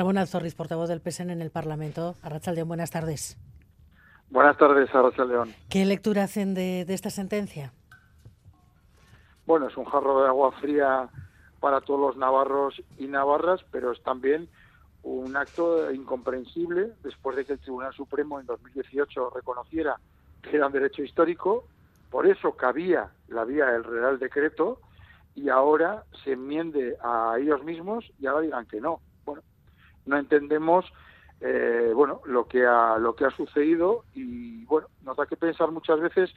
Ramón Alzorriz, portavoz del PSN en el Parlamento. Arrachaldeón, buenas tardes. Buenas tardes, Arrachaldeón. ¿Qué lectura hacen de, de esta sentencia? Bueno, es un jarro de agua fría para todos los navarros y navarras, pero es también un acto incomprensible después de que el Tribunal Supremo en 2018 reconociera que era un derecho histórico, por eso cabía la vía del Real Decreto y ahora se enmiende a ellos mismos y ahora digan que no. No entendemos eh, bueno lo que ha lo que ha sucedido y bueno nos da que pensar muchas veces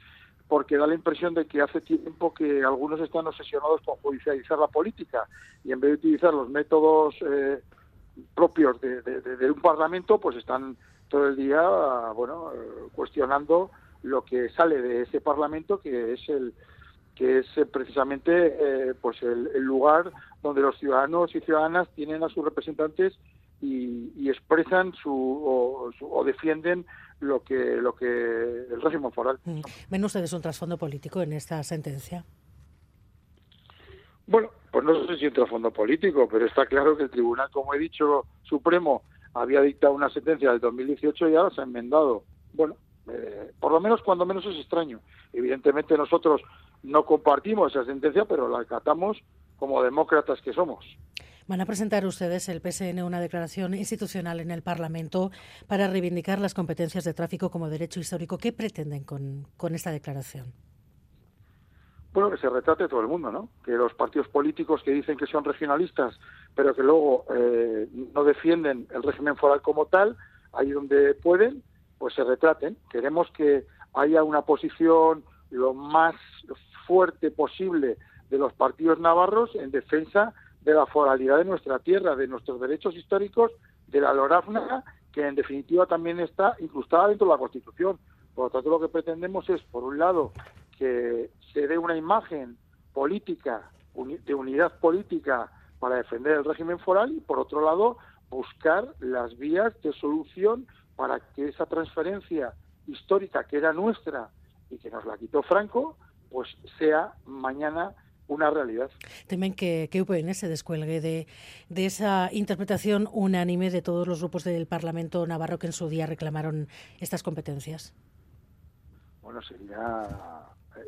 porque da la impresión de que hace tiempo que algunos están obsesionados con judicializar la política y en vez de utilizar los métodos eh, propios de, de, un parlamento, pues están todo el día, bueno, eh, cuestionando lo que sale de ese parlamento, que es el que es eh, precisamente eh, pues el, lugar donde los ciudadanos y ciudadanas tienen a sus representantes y, expresan su o, defienden lo que lo que el régimen foral. Mm. ¿Ven ustedes un trasfondo político en esta sentencia? Bueno, pues no sé si un trasfondo político, pero está claro que el Tribunal, como he dicho, Supremo había dictado una sentencia del 2018 y ahora se ha enmendado. Bueno, eh, por lo menos cuando menos es extraño. Evidentemente nosotros no compartimos esa sentencia, pero la acatamos como demócratas que somos. Van a presentar ustedes, el PSN, una declaración institucional en el Parlamento para reivindicar las competencias de tráfico como derecho histórico. ¿Qué pretenden con, con esta declaración? Bueno, que se retrate todo el mundo, ¿no? Que los partidos políticos que dicen que son regionalistas, pero que luego eh, no defienden el régimen foral como tal, ahí donde pueden, pues se retraten. Queremos que haya una posición lo más fuerte posible de los partidos navarros en defensa de la foralidad de nuestra tierra, de nuestros derechos históricos, de la LORAFNA, que en definitiva también está incrustada dentro de la Constitución. Por lo tanto, lo que pretendemos es, por un lado, que se dé una imagen política, de unidad política para defender el régimen foral y, por otro lado, buscar las vías de solución para que esa transferencia histórica que era nuestra y que nos la quitó Franco, pues sea mañana una realidad. Temen que, que UPN se descuelgue de, de, esa interpretación unánime de todos los grupos del Parlamento navarro que en su día reclamaron estas competencias. Bueno, sería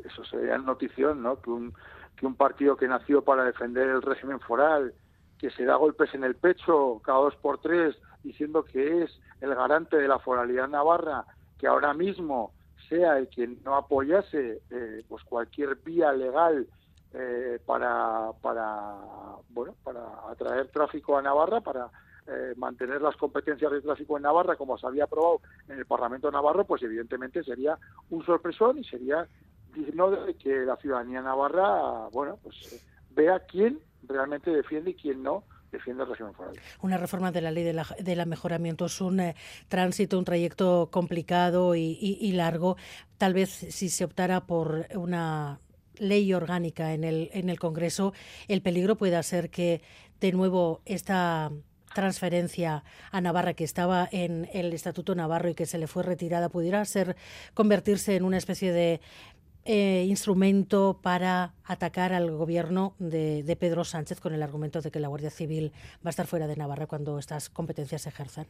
eso sería notición, ¿no? Que un, que un partido que nació para defender el régimen foral, que se da golpes en el pecho cada dos por tres diciendo que es el garante de la foralidad navarra, que ahora mismo sea el que no apoyase eh, pues cualquier vía legal eh, para, para, bueno, para atraer tráfico a Navarra, para eh, mantener las competencias de tráfico en Navarra, como se había aprobado en el Parlamento Navarro, pues evidentemente sería un sorpresón y sería digno de que la ciudadanía navarra, bueno, pues vea quién realmente defiende y quién no defiende el régimen foral. Una reforma de la ley de la, del mejoramiento es un eh, tránsito, un trayecto complicado y, largo. Tal vez si se optara por una ley orgánica en el, en el Congreso, el peligro pueda ser que de nuevo esta transferencia a Navarra que estaba en el Estatuto Navarro y que se le fue retirada pudiera ser convertirse en una especie de eh, instrumento para atacar al gobierno de, Pedro Sánchez con el argumento de que la Guardia Civil va a estar fuera de Navarra cuando estas competencias se ejerzan?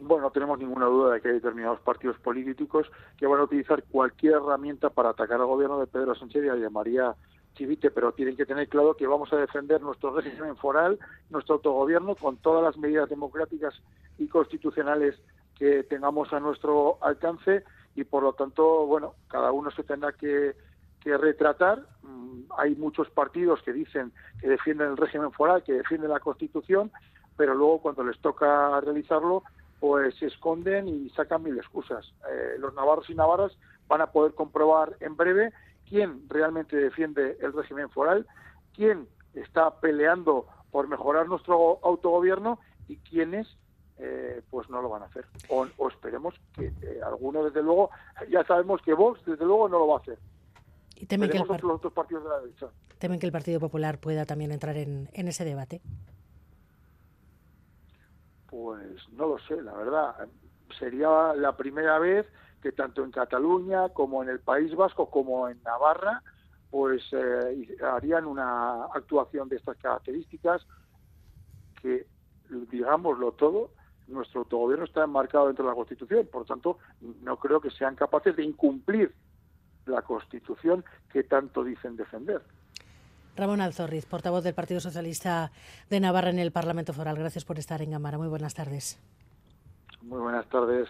Bueno, no tenemos ninguna duda de que hay determinados partidos políticos que van a utilizar cualquier herramienta para atacar al gobierno de Pedro Sánchez y a María Chivite, pero tienen que tener claro que vamos a defender nuestro régimen foral, nuestro autogobierno, con todas las medidas democráticas y constitucionales que tengamos a nuestro alcance y por lo tanto, bueno, cada uno se tendrá que, retratar. Mm, hay muchos partidos que dicen que defienden el régimen foral, que defienden la Constitución, pero luego cuando les toca realizarlo, pues se esconden y sacan mil excusas. Eh, los navarros y navarras van a poder comprobar en breve quién realmente defiende el régimen foral, quién está peleando por mejorar nuestro autogobierno y quiénes eh, pues no lo van a hacer. O, esperemos que eh, alguno, desde luego, ya sabemos que Vox, desde luego, no lo va a hacer. Y temen que, el otros partidos de la derecha. temen que el Partido Popular pueda también entrar en, en ese debate. Pues no lo sé, la verdad. Sería la primera vez que tanto en Cataluña como en el País Vasco como en Navarra pues eh, harían una actuación de estas características que digámoslo todo, nuestro autogobierno está enmarcado dentro de la Constitución, por tanto, no creo que sean capaces de incumplir la Constitución que tanto dicen defender. Ramón Alzorriz, portavoz del Partido Socialista de Navarra en el Parlamento Foral. Gracias por estar en Gamara. Muy buenas tardes. Muy buenas tardes.